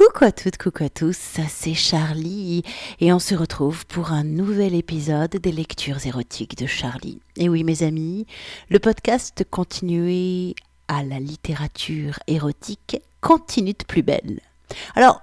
Coucou à toutes, coucou à tous, c'est Charlie et on se retrouve pour un nouvel épisode des lectures érotiques de Charlie. Et oui mes amis, le podcast continué à la littérature érotique continue de plus belle. Alors,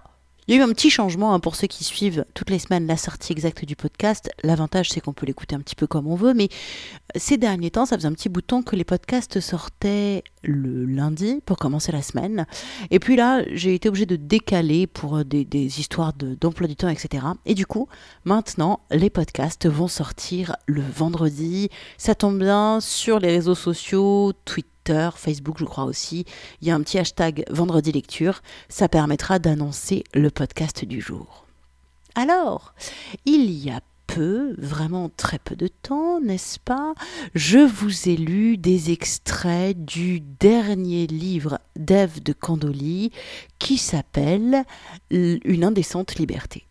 il y a eu un petit changement hein, pour ceux qui suivent toutes les semaines la sortie exacte du podcast. L'avantage, c'est qu'on peut l'écouter un petit peu comme on veut, mais euh, ces derniers temps, ça faisait un petit bout de temps que les podcasts sortaient le lundi pour commencer la semaine. Et puis là, j'ai été obligée de décaler pour euh, des, histoires d'emploi du temps, etc. Et du coup, maintenant, les podcasts vont sortir le vendredi. Ça tombe bien sur les réseaux sociaux, Twitter Facebook, je crois aussi. Il y a un petit hashtag vendredi lecture. Ça permettra d'annoncer le podcast du jour. Alors, il y a peu, vraiment très peu de temps, n'est-ce pas Je vous ai lu des extraits du dernier livre d'Ève de Candoli qui s'appelle Une indécente liberté.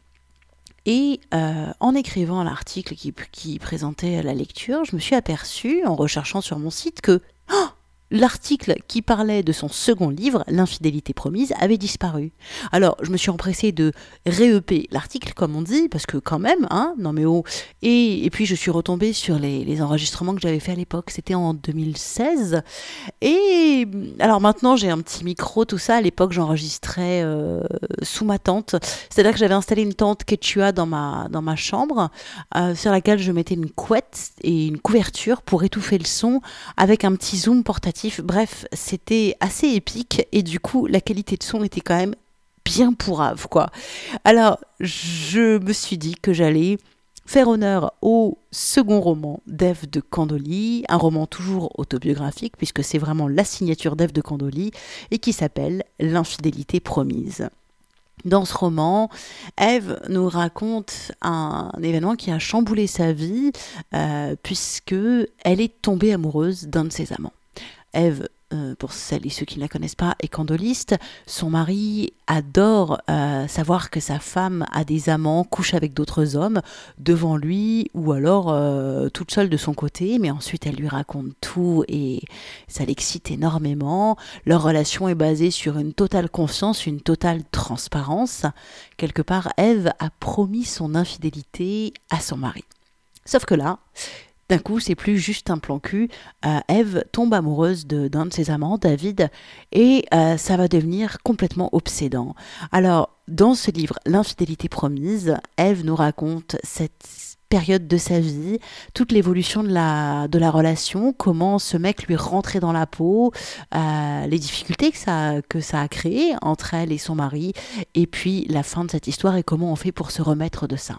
Et euh, en écrivant l'article qui, présentait la lecture, je me suis aperçue, en recherchant sur mon site, que oh l'article qui parlait de son second livre, L'infidélité promise, avait disparu. Alors, je me suis empressée de réeuper l'article, comme on dit, parce que quand même, hein, non mais oh. Et, et puis, je suis retombée sur les, enregistrements que j'avais fait à l'époque, c'était en 2016. Et alors maintenant, j'ai un petit micro, tout ça. À l'époque, j'enregistrais euh, sous ma tente. C'est-à-dire que j'avais installé une tente Quechua dans ma, dans ma chambre, euh, sur laquelle je mettais une couette et une couverture pour étouffer le son, avec un petit zoom portatif Bref, c'était assez épique et du coup, la qualité de son était quand même bien pourrave, quoi. Alors, je me suis dit que j'allais faire honneur au second roman d'Ève de Candoli, un roman toujours autobiographique, puisque c'est vraiment la signature d'Ève de Candoli, et qui s'appelle L'infidélité promise. Dans ce roman, Ève nous raconte un, événement qui a chamboulé sa vie, euh, puisque elle est tombée amoureuse d'un de ses amants. Eve, euh, pour celles et ceux qui ne la connaissent pas, est candoliste. Son mari adore euh, savoir que sa femme a des amants, couche avec d'autres hommes devant lui ou alors euh, toute seule de son côté, mais ensuite elle lui raconte tout et ça l'excite énormément. Leur relation est basée sur une totale confiance, une totale transparence. Quelque part, Eve a promis son infidélité à son mari. Sauf que là, d'un coup, c'est plus juste un plan cul. Euh, Eve tombe amoureuse d'un de, ses amants, David, et euh, ça va devenir complètement obsédant. Alors, dans ce livre, L'infidélité promise, Eve nous raconte cette période de sa vie, toute l'évolution de la, relation, comment ce mec lui rentrait dans la peau, euh, les difficultés que ça, que ça a créé entre elle et son mari, et puis la fin de cette histoire et comment on fait pour se remettre de ça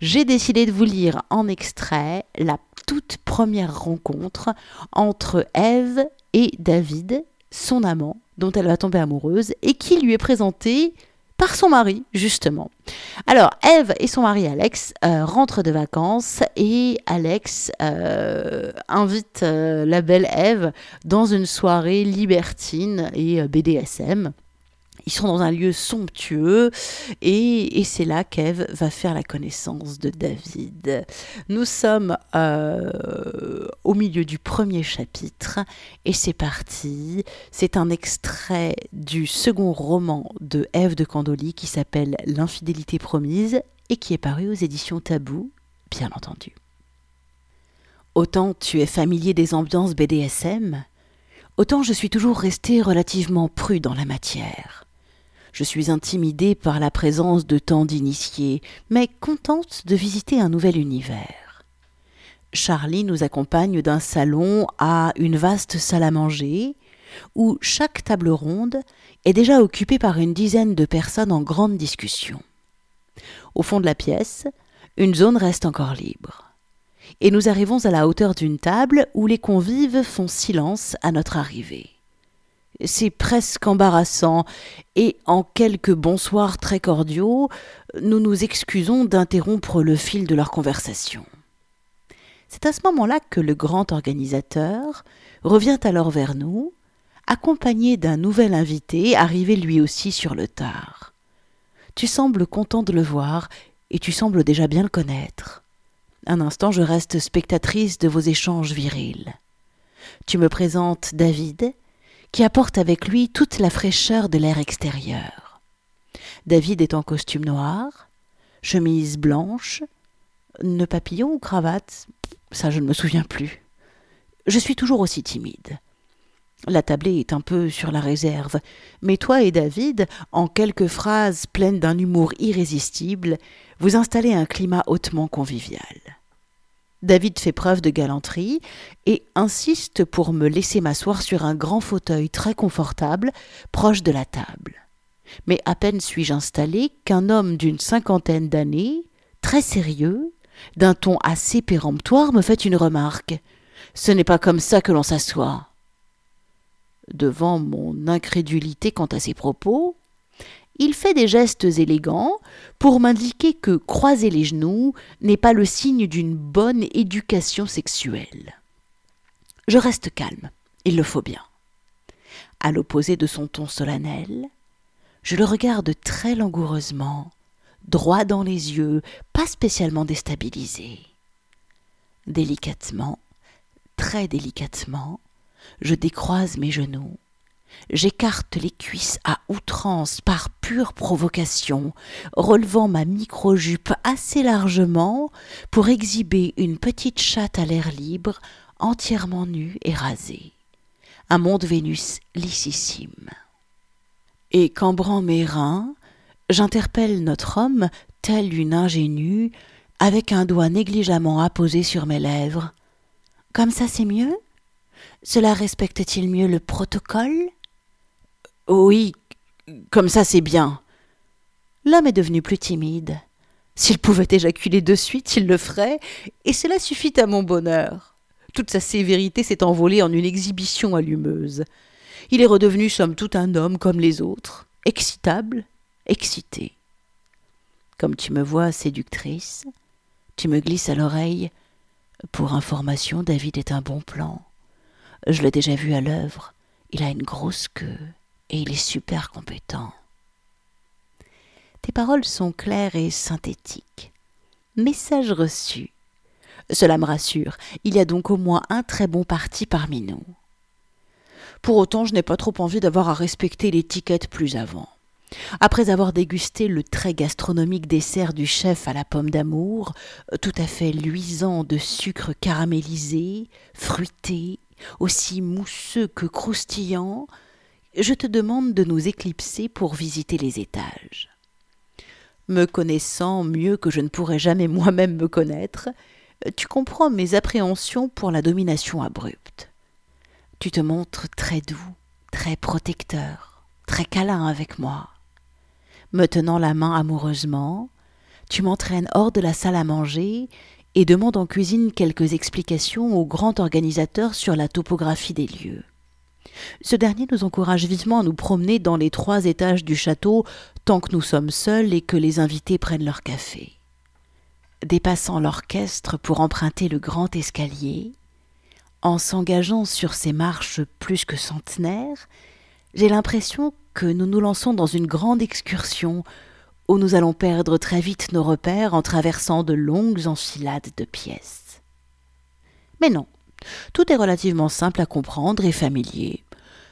j'ai décidé de vous lire en extrait la toute première rencontre entre Ève et David, son amant, dont elle va tomber amoureuse, et qui lui est présenté par son mari, justement. Alors, Ève et son mari Alex euh, rentrent de vacances et Alex euh, invite euh, la belle Ève dans une soirée libertine et BDSM. Ils sont dans un lieu somptueux et, c'est là qu'Ève va faire la connaissance de David. Nous sommes euh, au milieu du premier chapitre et c'est parti. C'est un extrait du second roman de Ève de Candoli qui s'appelle L'infidélité promise et qui est paru aux éditions Tabou, bien entendu. Autant tu es familier des ambiances BDSM, autant je suis toujours resté relativement pru dans la matière. Je suis intimidée par la présence de tant d'initiés, mais contente de visiter un nouvel univers. Charlie nous accompagne d'un salon à une vaste salle à manger, où chaque table ronde est déjà occupée par une dizaine de personnes en grande discussion. Au fond de la pièce, une zone reste encore libre. Et nous arrivons à la hauteur d'une table où les convives font silence à notre arrivée. C'est presque embarrassant, et en quelques bonsoirs très cordiaux, nous nous excusons d'interrompre le fil de leur conversation. C'est à ce moment-là que le grand organisateur revient alors vers nous, accompagné d'un nouvel invité arrivé lui aussi sur le tard. Tu sembles content de le voir, et tu sembles déjà bien le connaître. Un instant, je reste spectatrice de vos échanges virils. Tu me présentes David, qui apporte avec lui toute la fraîcheur de l'air extérieur. David est en costume noir, chemise blanche, nœud papillon ou cravate, ça je ne me souviens plus. Je suis toujours aussi timide. La tablée est un peu sur la réserve, mais toi et David, en quelques phrases pleines d'un humour irrésistible, vous installez un climat hautement convivial. David fait preuve de galanterie et insiste pour me laisser m'asseoir sur un grand fauteuil très confortable, proche de la table. Mais à peine suis-je installé qu'un homme d'une cinquantaine d'années, très sérieux, d'un ton assez péremptoire, me fait une remarque. Ce n'est pas comme ça que l'on s'assoit. Devant mon incrédulité quant à ses propos, il fait des gestes élégants pour m'indiquer que croiser les genoux n'est pas le signe d'une bonne éducation sexuelle. Je reste calme, il le faut bien. À l'opposé de son ton solennel, je le regarde très langoureusement, droit dans les yeux, pas spécialement déstabilisé. Délicatement, très délicatement, je décroise mes genoux. J'écarte les cuisses à outrance par pure provocation, relevant ma micro-jupe assez largement pour exhiber une petite chatte à l'air libre, entièrement nue et rasée. Un monde Vénus lississime. Et cambrant mes reins, j'interpelle notre homme, tel une ingénue, avec un doigt négligemment apposé sur mes lèvres. Comme ça, c'est mieux? Cela respecte-t-il mieux le protocole? Oui, comme ça c'est bien. L'homme est devenu plus timide. S'il pouvait éjaculer de suite, il le ferait, et cela suffit à mon bonheur. Toute sa sévérité s'est envolée en une exhibition allumeuse. Il est redevenu somme toute un homme comme les autres, excitable, excité. Comme tu me vois séductrice, tu me glisses à l'oreille. Pour information, David est un bon plan. Je l'ai déjà vu à l'œuvre. Il a une grosse queue et il est super compétent. Tes paroles sont claires et synthétiques. Message reçu. Cela me rassure. Il y a donc au moins un très bon parti parmi nous. Pour autant, je n'ai pas trop envie d'avoir à respecter l'étiquette plus avant. Après avoir dégusté le très gastronomique dessert du chef à la pomme d'amour, tout à fait luisant de sucre caramélisé, fruité, aussi mousseux que croustillant, je te demande de nous éclipser pour visiter les étages. Me connaissant mieux que je ne pourrais jamais moi-même me connaître, tu comprends mes appréhensions pour la domination abrupte. Tu te montres très doux, très protecteur, très câlin avec moi. Me tenant la main amoureusement, tu m'entraînes hors de la salle à manger et demande en cuisine quelques explications au grand organisateur sur la topographie des lieux. Ce dernier nous encourage vivement à nous promener dans les trois étages du château tant que nous sommes seuls et que les invités prennent leur café. Dépassant l'orchestre pour emprunter le grand escalier, en s'engageant sur ces marches plus que centenaires, j'ai l'impression que nous nous lançons dans une grande excursion où nous allons perdre très vite nos repères en traversant de longues enfilades de pièces. Mais non, tout est relativement simple à comprendre et familier.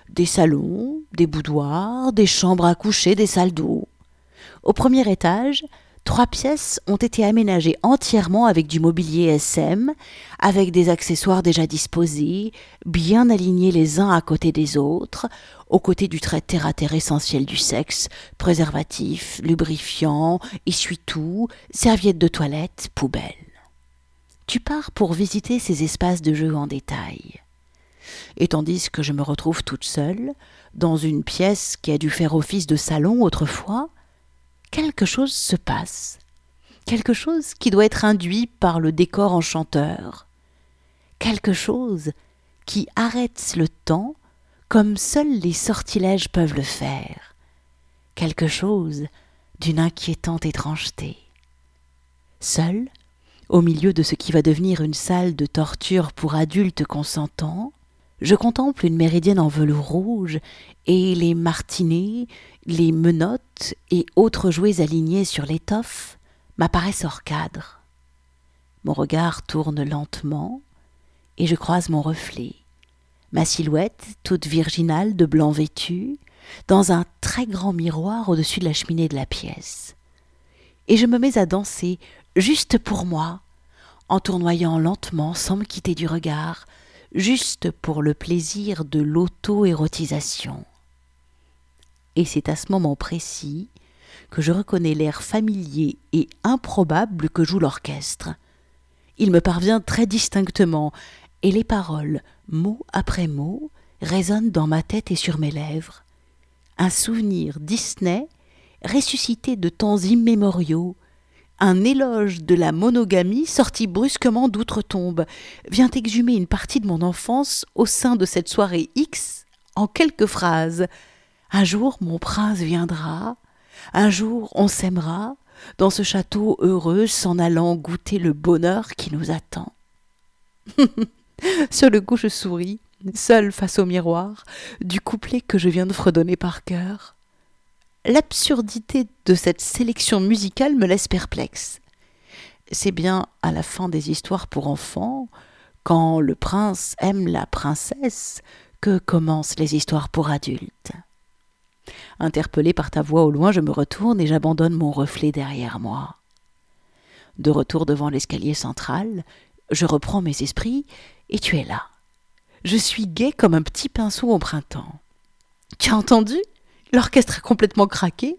Des salons, des boudoirs, des chambres à coucher, des salles d'eau. Au premier étage, Trois pièces ont été aménagées entièrement avec du mobilier SM, avec des accessoires déjà disposés, bien alignés les uns à côté des autres, aux côtés du trait terre-à-terre essentiel du sexe, préservatif, lubrifiant, essuie-tout, serviettes de toilette, poubelle. Tu pars pour visiter ces espaces de jeu en détail. Et tandis que je me retrouve toute seule, dans une pièce qui a dû faire office de salon autrefois, quelque chose se passe, quelque chose qui doit être induit par le décor enchanteur, quelque chose qui arrête le temps comme seuls les sortilèges peuvent le faire, quelque chose d'une inquiétante étrangeté. Seul, au milieu de ce qui va devenir une salle de torture pour adultes consentants, je contemple une méridienne en velours rouge et les martinets, les menottes et autres jouets alignés sur l'étoffe m'apparaissent hors cadre. Mon regard tourne lentement et je croise mon reflet. Ma silhouette, toute virginale de blanc vêtu, dans un très grand miroir au-dessus de la cheminée de la pièce. Et je me mets à danser, juste pour moi, en tournoyant lentement sans me quitter du regard, juste pour le plaisir de l'auto-érotisation. Et c'est à ce moment précis que je reconnais l'air familier et improbable que joue l'orchestre. Il me parvient très distinctement, et les paroles, mot après mot, résonnent dans ma tête et sur mes lèvres. Un souvenir Disney, ressuscité de temps immémoriaux, un éloge de la monogamie sorti brusquement d'outre-tombe, vient exhumer une partie de mon enfance au sein de cette soirée X en quelques phrases. Un jour mon prince viendra, un jour on s'aimera, dans ce château heureux s'en allant goûter le bonheur qui nous attend. Sur le coup je souris, seul face au miroir, du couplet que je viens de fredonner par cœur. L'absurdité de cette sélection musicale me laisse perplexe. C'est bien à la fin des histoires pour enfants, quand le prince aime la princesse, que commencent les histoires pour adultes. Interpellé par ta voix au loin, je me retourne et j'abandonne mon reflet derrière moi. De retour devant l'escalier central, je reprends mes esprits et tu es là. Je suis gai comme un petit pinceau au printemps. Tu as entendu? L'orchestre a complètement craqué.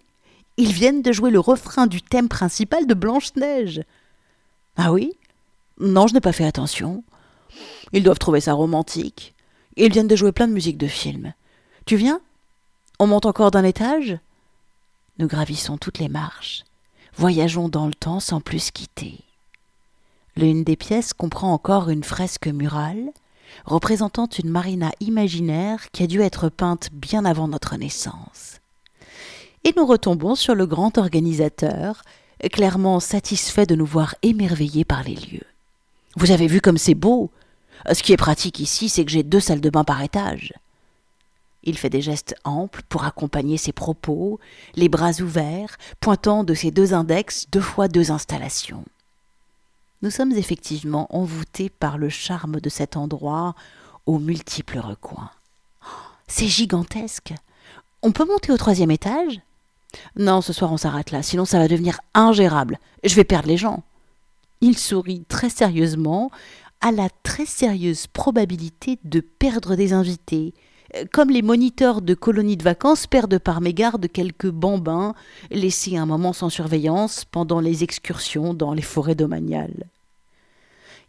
Ils viennent de jouer le refrain du thème principal de Blanche-Neige. Ah oui? Non, je n'ai pas fait attention. Ils doivent trouver ça romantique. Ils viennent de jouer plein de musique de film. Tu viens? On monte encore d'un étage? Nous gravissons toutes les marches, voyageons dans le temps sans plus quitter. L'une des pièces comprend encore une fresque murale représentant une marina imaginaire qui a dû être peinte bien avant notre naissance. Et nous retombons sur le grand organisateur, clairement satisfait de nous voir émerveillés par les lieux. Vous avez vu comme c'est beau Ce qui est pratique ici, c'est que j'ai deux salles de bain par étage. Il fait des gestes amples pour accompagner ses propos, les bras ouverts, pointant de ses deux index deux fois deux installations. Nous sommes effectivement envoûtés par le charme de cet endroit aux multiples recoins. C'est gigantesque. On peut monter au troisième étage? Non, ce soir on s'arrête là, sinon ça va devenir ingérable. Je vais perdre les gens. Il sourit très sérieusement à la très sérieuse probabilité de perdre des invités, comme les moniteurs de colonies de vacances perdent par mégarde quelques bambins laissés un moment sans surveillance pendant les excursions dans les forêts domaniales.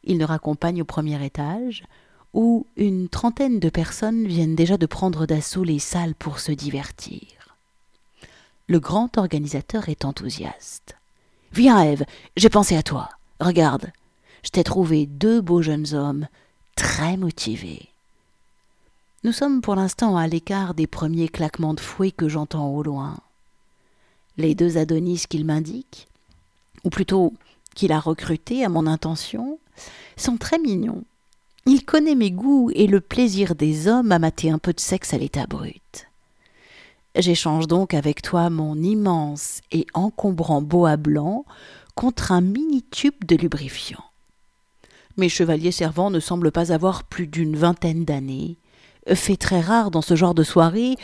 Il nous raccompagne au premier étage, où une trentaine de personnes viennent déjà de prendre d'assaut les salles pour se divertir. Le grand organisateur est enthousiaste. Viens, Ève, j'ai pensé à toi. Regarde, je t'ai trouvé deux beaux jeunes hommes, très motivés. Nous sommes pour l'instant à l'écart des premiers claquements de fouet que j'entends au loin. Les deux Adonis qu'il m'indique, ou plutôt qu'il a recrutés à mon intention, sont très mignons. Il connaît mes goûts et le plaisir des hommes à mater un peu de sexe à l'état brut. J'échange donc avec toi mon immense et encombrant boa blanc contre un mini tube de lubrifiant. Mes chevaliers servants ne semblent pas avoir plus d'une vingtaine d'années, fait très rare dans ce genre de soirée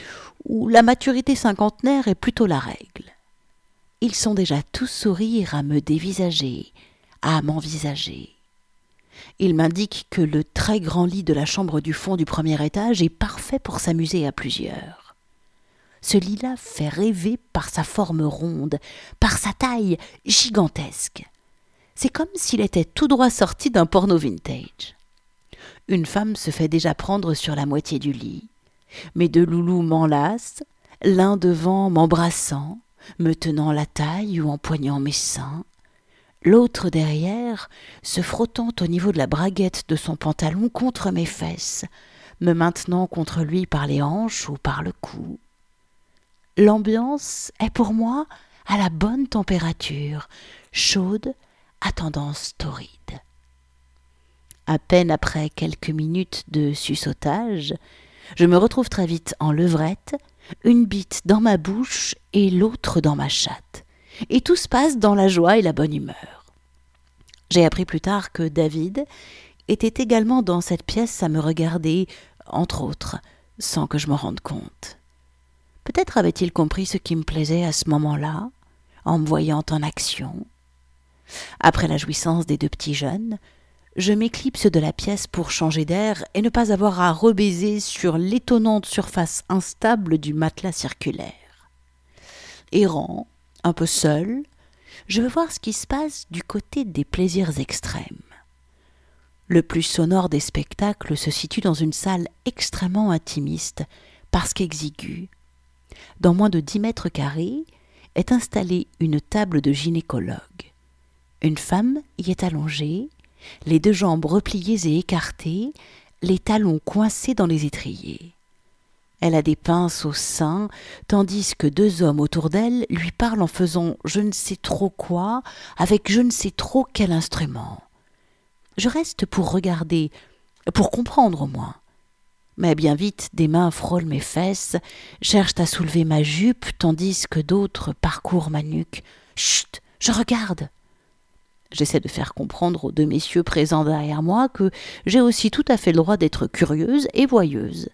où la maturité cinquantenaire est plutôt la règle. Ils sont déjà tous sourires à me dévisager, à m'envisager. Ils m'indiquent que le très grand lit de la chambre du fond du premier étage est parfait pour s'amuser à plusieurs. Ce lit-là fait rêver par sa forme ronde, par sa taille gigantesque. C'est comme s'il était tout droit sorti d'un porno vintage. Une femme se fait déjà prendre sur la moitié du lit. Mes deux loulous m'enlacent, l'un devant m'embrassant, me tenant la taille ou empoignant mes seins, l'autre derrière se frottant au niveau de la braguette de son pantalon contre mes fesses, me maintenant contre lui par les hanches ou par le cou. L'ambiance est pour moi à la bonne température, chaude, à tendance torride. À peine après quelques minutes de susautage, je me retrouve très vite en levrette, une bite dans ma bouche et l'autre dans ma chatte. Et tout se passe dans la joie et la bonne humeur. J'ai appris plus tard que David était également dans cette pièce à me regarder, entre autres, sans que je m'en rende compte. Peut-être avait-il compris ce qui me plaisait à ce moment-là, en me voyant en action. Après la jouissance des deux petits jeunes, je m'éclipse de la pièce pour changer d'air et ne pas avoir à rebaiser sur l'étonnante surface instable du matelas circulaire. Errant, un peu seul, je veux voir ce qui se passe du côté des plaisirs extrêmes. Le plus sonore des spectacles se situe dans une salle extrêmement intimiste, parce qu'exiguë. Dans moins de dix mètres carrés est installée une table de gynécologue. Une femme y est allongée, les deux jambes repliées et écartées, les talons coincés dans les étriers. Elle a des pinces au sein, tandis que deux hommes autour d'elle lui parlent en faisant je ne sais trop quoi, avec je ne sais trop quel instrument. Je reste pour regarder, pour comprendre au moins. Mais bien vite, des mains frôlent mes fesses, cherchent à soulever ma jupe, tandis que d'autres parcourent ma nuque. Chut, je regarde. J'essaie de faire comprendre aux deux messieurs présents derrière moi que j'ai aussi tout à fait le droit d'être curieuse et voyeuse.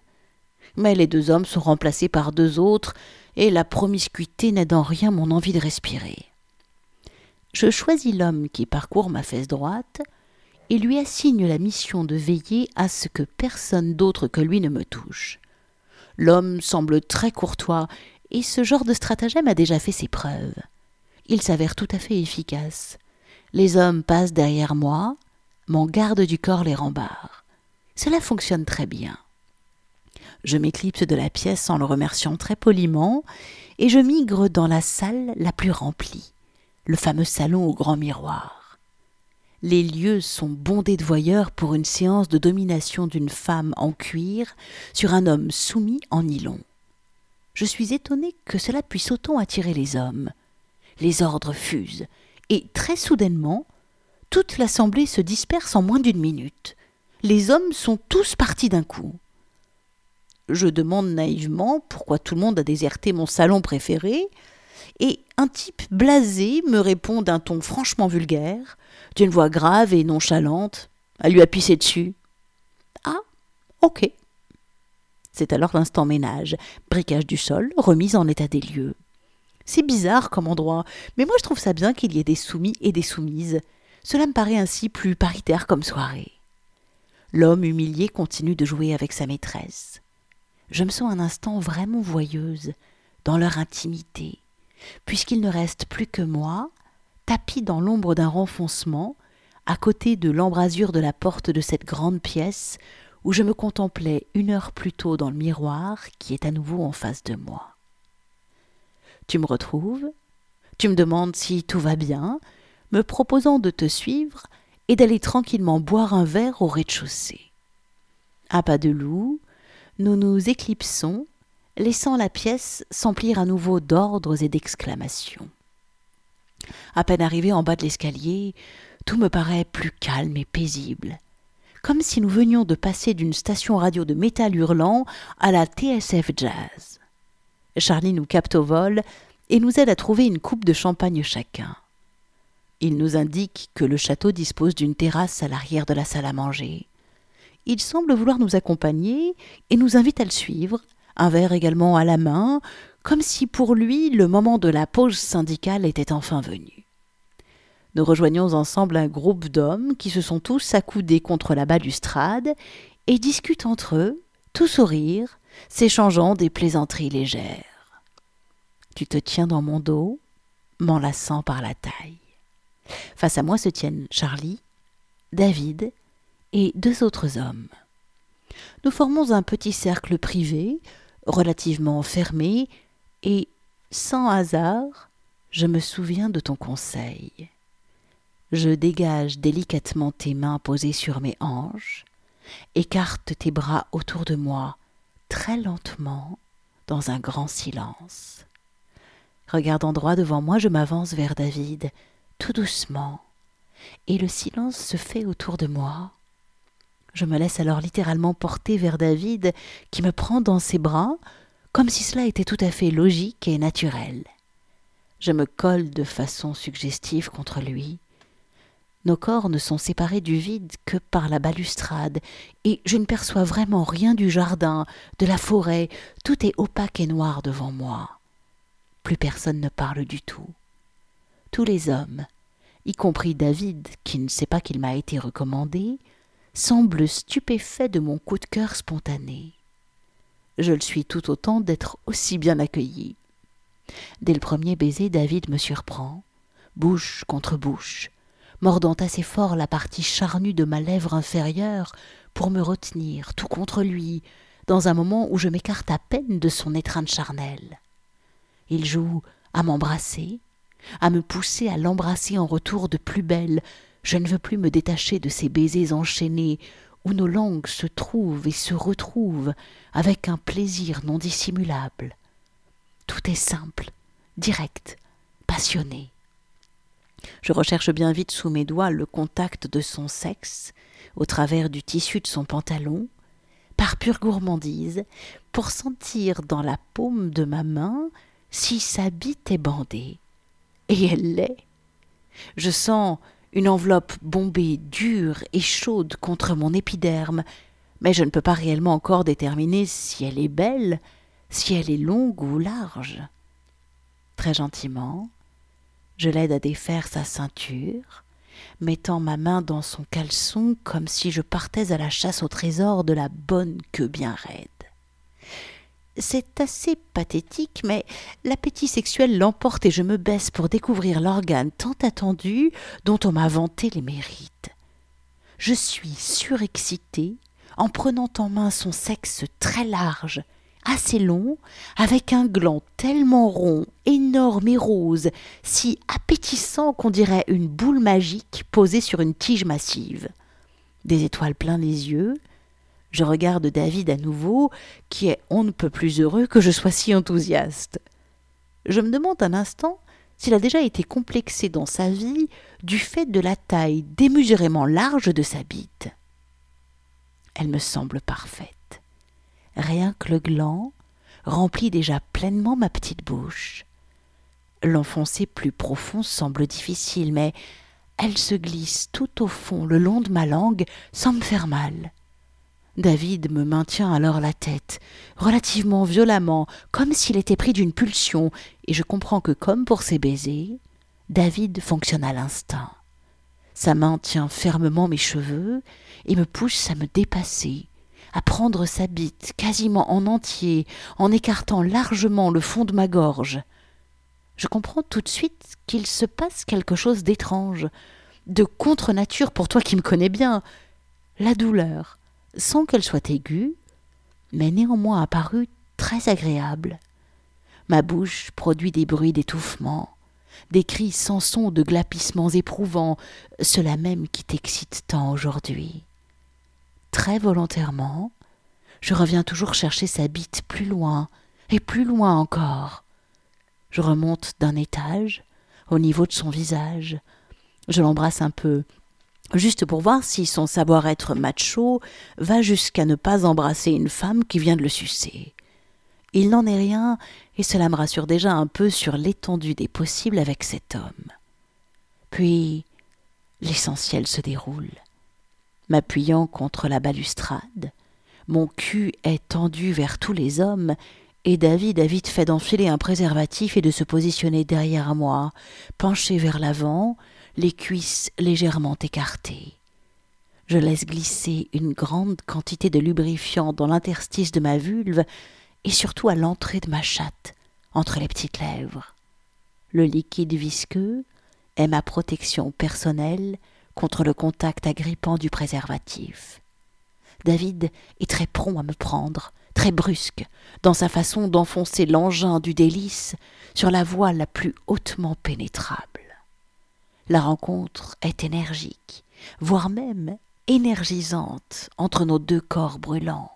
Mais les deux hommes sont remplacés par deux autres, et la promiscuité n'aide en rien mon envie de respirer. Je choisis l'homme qui parcourt ma fesse droite, et lui assigne la mission de veiller à ce que personne d'autre que lui ne me touche. L'homme semble très courtois, et ce genre de stratagème a déjà fait ses preuves. Il s'avère tout à fait efficace. Les hommes passent derrière moi, mon garde du corps les rembarre. Cela fonctionne très bien. Je m'éclipse de la pièce en le remerciant très poliment, et je migre dans la salle la plus remplie, le fameux salon au grand miroir. Les lieux sont bondés de voyeurs pour une séance de domination d'une femme en cuir sur un homme soumis en nylon. Je suis étonné que cela puisse autant attirer les hommes. Les ordres fusent, et très soudainement, toute l'assemblée se disperse en moins d'une minute. Les hommes sont tous partis d'un coup. Je demande naïvement pourquoi tout le monde a déserté mon salon préféré, et un type blasé me répond d'un ton franchement vulgaire, d'une voix grave et nonchalante, à lui a pissé dessus. Ah, ok. C'est alors l'instant ménage, briquage du sol, remise en état des lieux. C'est bizarre comme endroit, mais moi je trouve ça bien qu'il y ait des soumis et des soumises. Cela me paraît ainsi plus paritaire comme soirée. L'homme humilié continue de jouer avec sa maîtresse. Je me sens un instant vraiment voyeuse, dans leur intimité, puisqu'il ne reste plus que moi, tapis dans l'ombre d'un renfoncement, à côté de l'embrasure de la porte de cette grande pièce où je me contemplais une heure plus tôt dans le miroir qui est à nouveau en face de moi. Tu me retrouves, tu me demandes si tout va bien, me proposant de te suivre et d'aller tranquillement boire un verre au rez-de-chaussée. À pas de loup, nous nous éclipsons, laissant la pièce s'emplir à nouveau d'ordres et d'exclamations. À peine arrivé en bas de l'escalier, tout me paraît plus calme et paisible, comme si nous venions de passer d'une station radio de métal hurlant à la TSF Jazz. Charlie nous capte au vol et nous aide à trouver une coupe de champagne chacun. Il nous indique que le château dispose d'une terrasse à l'arrière de la salle à manger. Il semble vouloir nous accompagner et nous invite à le suivre, un verre également à la main, comme si pour lui le moment de la pause syndicale était enfin venu. Nous rejoignons ensemble un groupe d'hommes qui se sont tous accoudés contre la balustrade et discutent entre eux, tout sourire, s'échangeant des plaisanteries légères. Tu te tiens dans mon dos, m'enlaçant par la taille. Face à moi se tiennent Charlie, David et deux autres hommes. Nous formons un petit cercle privé, relativement fermé, et, sans hasard, je me souviens de ton conseil. Je dégage délicatement tes mains posées sur mes hanches, écarte tes bras autour de moi, très lentement, dans un grand silence. Regardant droit devant moi, je m'avance vers David, tout doucement, et le silence se fait autour de moi. Je me laisse alors littéralement porter vers David, qui me prend dans ses bras, comme si cela était tout à fait logique et naturel. Je me colle de façon suggestive contre lui. Nos corps ne sont séparés du vide que par la balustrade, et je ne perçois vraiment rien du jardin, de la forêt, tout est opaque et noir devant moi. Plus personne ne parle du tout. Tous les hommes, y compris David, qui ne sait pas qu'il m'a été recommandé, semblent stupéfaits de mon coup de cœur spontané. Je le suis tout autant d'être aussi bien accueilli. Dès le premier baiser, David me surprend, bouche contre bouche, mordant assez fort la partie charnue de ma lèvre inférieure pour me retenir tout contre lui, dans un moment où je m'écarte à peine de son étreinte charnelle. Il joue à m'embrasser, à me pousser à l'embrasser en retour de plus belle. Je ne veux plus me détacher de ces baisers enchaînés où nos langues se trouvent et se retrouvent avec un plaisir non dissimulable. Tout est simple, direct, passionné. Je recherche bien vite sous mes doigts le contact de son sexe, au travers du tissu de son pantalon, par pure gourmandise, pour sentir dans la paume de ma main si sa bite est bandée. Et elle l'est. Je sens une enveloppe bombée, dure et chaude contre mon épiderme, mais je ne peux pas réellement encore déterminer si elle est belle, si elle est longue ou large. Très gentiment, je l'aide à défaire sa ceinture, mettant ma main dans son caleçon comme si je partais à la chasse au trésor de la bonne queue bien raide. C'est assez pathétique, mais l'appétit sexuel l'emporte et je me baisse pour découvrir l'organe tant attendu dont on m'a vanté les mérites. Je suis surexcitée en prenant en main son sexe très large, assez long, avec un gland tellement rond, énorme et rose, si appétissant qu'on dirait une boule magique posée sur une tige massive. Des étoiles plein les yeux. Je regarde David à nouveau, qui est on ne peut plus heureux que je sois si enthousiaste. Je me demande un instant s'il a déjà été complexé dans sa vie du fait de la taille démesurément large de sa bite. Elle me semble parfaite rien que le gland remplit déjà pleinement ma petite bouche. L'enfoncer plus profond semble difficile, mais elle se glisse tout au fond le long de ma langue sans me faire mal. David me maintient alors la tête, relativement violemment, comme s'il était pris d'une pulsion, et je comprends que, comme pour ses baisers, David fonctionne à l'instinct. Sa main tient fermement mes cheveux et me pousse à me dépasser, à prendre sa bite quasiment en entier, en écartant largement le fond de ma gorge. Je comprends tout de suite qu'il se passe quelque chose d'étrange, de contre-nature pour toi qui me connais bien. La douleur, sans qu'elle soit aiguë, mais néanmoins apparue très agréable. Ma bouche produit des bruits d'étouffement, des cris sans son de glapissements éprouvants, ceux-là même qui t'excitent tant aujourd'hui très volontairement, je reviens toujours chercher sa bite plus loin et plus loin encore. Je remonte d'un étage au niveau de son visage. Je l'embrasse un peu, juste pour voir si son savoir-être macho va jusqu'à ne pas embrasser une femme qui vient de le sucer. Il n'en est rien, et cela me rassure déjà un peu sur l'étendue des possibles avec cet homme. Puis l'essentiel se déroule m'appuyant contre la balustrade. Mon cul est tendu vers tous les hommes, et David a vite fait d'enfiler un préservatif et de se positionner derrière moi, penché vers l'avant, les cuisses légèrement écartées. Je laisse glisser une grande quantité de lubrifiant dans l'interstice de ma vulve et surtout à l'entrée de ma chatte, entre les petites lèvres. Le liquide visqueux est ma protection personnelle contre le contact agrippant du préservatif. David est très prompt à me prendre, très brusque, dans sa façon d'enfoncer l'engin du délice sur la voie la plus hautement pénétrable. La rencontre est énergique, voire même énergisante entre nos deux corps brûlants.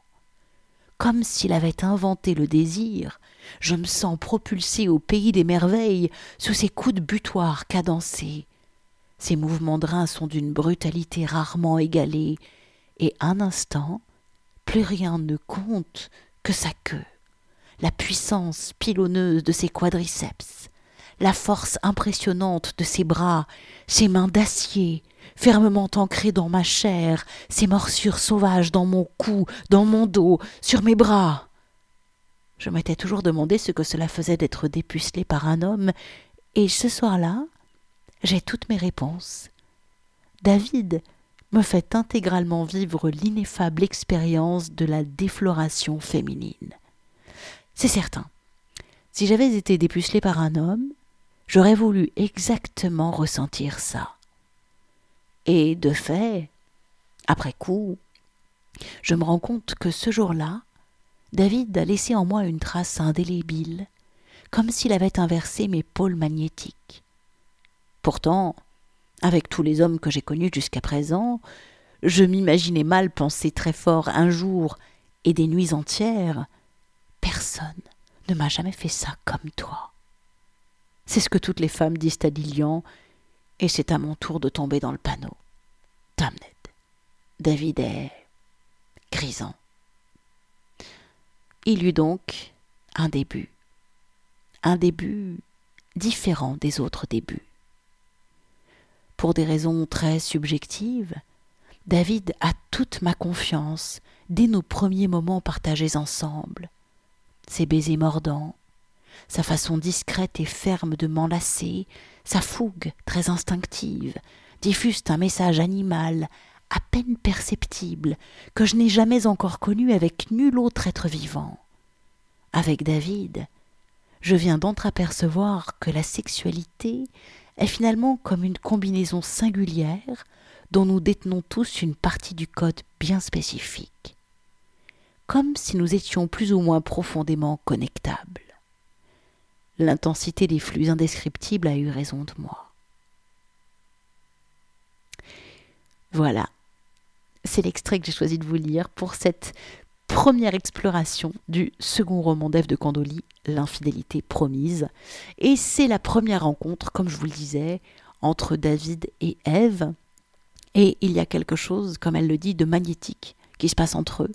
Comme s'il avait inventé le désir, je me sens propulsé au pays des merveilles sous ses coups de butoir cadencés, ses mouvements de reins sont d'une brutalité rarement égalée, et un instant, plus rien ne compte que sa queue, la puissance pilonneuse de ses quadriceps, la force impressionnante de ses bras, ses mains d'acier, fermement ancrées dans ma chair, ses morsures sauvages dans mon cou, dans mon dos, sur mes bras. Je m'étais toujours demandé ce que cela faisait d'être dépucelé par un homme, et ce soir-là, j'ai toutes mes réponses. David me fait intégralement vivre l'ineffable expérience de la défloration féminine. C'est certain. Si j'avais été dépucelé par un homme, j'aurais voulu exactement ressentir ça. Et de fait, après coup, je me rends compte que ce jour-là, David a laissé en moi une trace indélébile, comme s'il avait inversé mes pôles magnétiques. Pourtant, avec tous les hommes que j'ai connus jusqu'à présent, je m'imaginais mal penser très fort un jour et des nuits entières. Personne ne m'a jamais fait ça comme toi. C'est ce que toutes les femmes disent à Lilian, et c'est à mon tour de tomber dans le panneau. Damned. David est grisant. Il eut donc un début. Un début différent des autres débuts. Pour des raisons très subjectives, David a toute ma confiance dès nos premiers moments partagés ensemble. Ses baisers mordants, sa façon discrète et ferme de m'enlacer, sa fougue très instinctive, diffusent un message animal, à peine perceptible, que je n'ai jamais encore connu avec nul autre être vivant. Avec David, je viens d'entreapercevoir que la sexualité est finalement comme une combinaison singulière dont nous détenons tous une partie du code bien spécifique, comme si nous étions plus ou moins profondément connectables. L'intensité des flux indescriptibles a eu raison de moi. Voilà, c'est l'extrait que j'ai choisi de vous lire pour cette première exploration du second roman d'Ève de Candoli, L'infidélité promise. Et c'est la première rencontre, comme je vous le disais, entre David et Ève. Et il y a quelque chose, comme elle le dit, de magnétique qui se passe entre eux,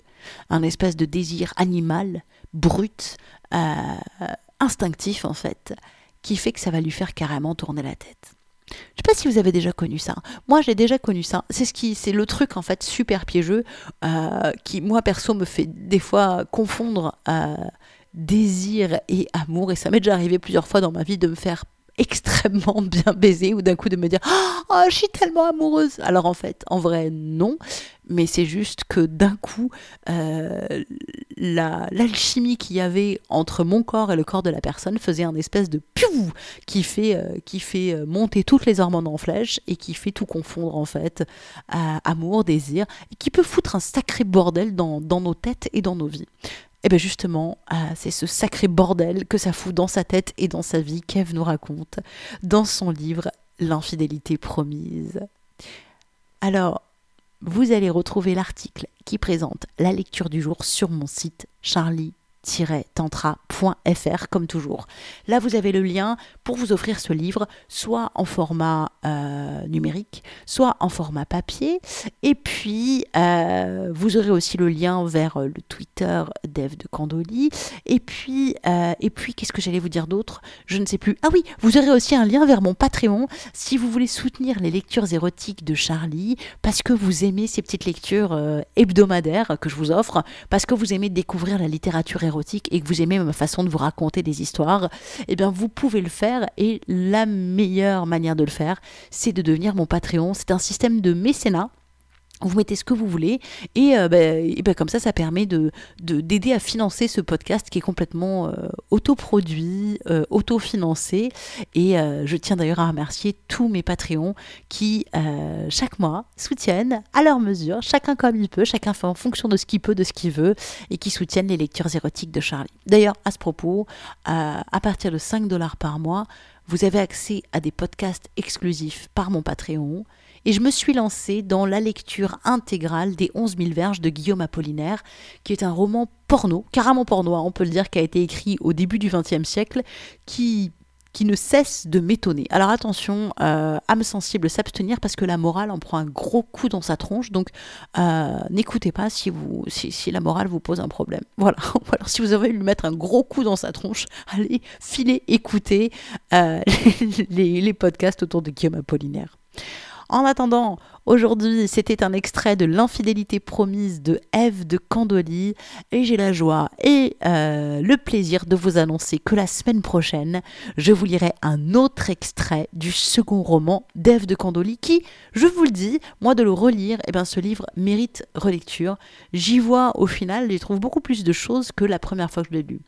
un espèce de désir animal, brut, euh, instinctif en fait, qui fait que ça va lui faire carrément tourner la tête. Je sais pas si vous avez déjà connu ça. Moi, j'ai déjà connu ça. C'est ce qui, c'est le truc en fait super piégeux euh, qui, moi perso, me fait des fois confondre euh, désir et amour. Et ça m'est déjà arrivé plusieurs fois dans ma vie de me faire extrêmement bien baiser ou d'un coup de me dire oh je suis tellement amoureuse alors en fait en vrai non mais c'est juste que d'un coup euh, l'alchimie qu'il y avait entre mon corps et le corps de la personne faisait un espèce de piou qui fait euh, qui fait euh, monter toutes les hormones en flèche et qui fait tout confondre en fait amour désir et qui peut foutre un sacré bordel dans, dans nos têtes et dans nos vies et eh bien justement, euh, c'est ce sacré bordel que ça fout dans sa tête et dans sa vie qu'Ève nous raconte dans son livre L'infidélité promise. Alors, vous allez retrouver l'article qui présente la lecture du jour sur mon site Charlie tantra.fr comme toujours. Là, vous avez le lien pour vous offrir ce livre, soit en format euh, numérique, soit en format papier. Et puis, euh, vous aurez aussi le lien vers le Twitter d'Eve de Candoli. Et puis, euh, et puis qu'est-ce que j'allais vous dire d'autre? Je ne sais plus. Ah oui, vous aurez aussi un lien vers mon Patreon si vous voulez soutenir les lectures érotiques de Charlie, parce que vous aimez ces petites lectures hebdomadaires que je vous offre, parce que vous aimez découvrir la littérature érotique et que vous aimez ma façon de vous raconter des histoires, eh bien vous pouvez le faire et la meilleure manière de le faire, c'est de devenir mon Patreon. C'est un système de mécénat vous mettez ce que vous voulez et, euh, ben, ben, comme ça ça permet de d'aider à financer ce podcast qui est complètement euh, autoproduit euh, autofinancé. Et je tiens d'ailleurs à remercier tous mes Patreons qui chaque mois soutiennent à leur mesure chacun comme il peut chacun fait en fonction de ce qu'il peut de ce qu'il veut et qui soutiennent les lectures érotiques de Charlie. D'ailleurs à ce propos à partir de 5 dollars par mois vous avez accès à des podcasts exclusifs par mon Patreon et je me suis lancée dans la lecture intégrale des 11 000 verges de Guillaume Apollinaire, qui est un roman porno, carrément porno, hein, on peut le dire, qui a été écrit au début du XXe siècle, qui qui ne cesse de m'étonner. Alors attention, euh, âme sensible, s'abstenir parce que la morale en prend un gros coup dans sa tronche. Donc euh, n'écoutez pas si, vous, si, la morale vous pose un problème. Voilà. alors si vous avez lui mettre un gros coup dans sa tronche, allez, filez, écoutez euh, les podcasts autour de Guillaume Apollinaire. En attendant, aujourd'hui, c'était un extrait de L'infidélité promise de Ève de Candoli et j'ai la joie et euh, le plaisir de vous annoncer que la semaine prochaine, je vous lirai un autre extrait du second roman d'Ève de Candoli qui, je vous le dis, moi de le relire, eh bien, ce livre mérite relecture. J'y vois au final, j'y trouve beaucoup plus de choses que la première fois que je l'ai lu.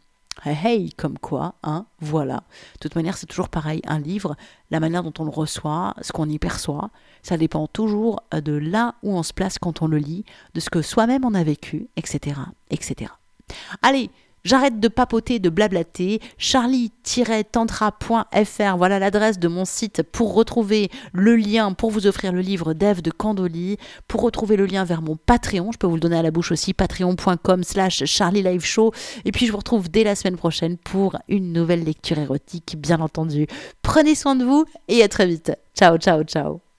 Hey, hey, comme quoi, hein, voilà. De toute manière, c'est toujours pareil. Un livre, la manière dont on le reçoit, ce qu'on y perçoit, ça dépend toujours euh, de là où on se place quand on le lit, de ce que soi-même on a vécu, etc., etc. Allez, J'arrête de papoter, de blablater. Charlie-tantra.fr, voilà l'adresse de mon site pour retrouver le lien pour vous offrir le livre d'Ève de Candoli, pour retrouver le lien vers mon Patreon, je peux vous le donner à la bouche aussi, patreon.com slash Charlie Live Show. Et puis je vous retrouve dès la semaine prochaine pour une nouvelle lecture érotique, bien entendu. Prenez soin de vous et à très vite. Ciao, ciao, ciao.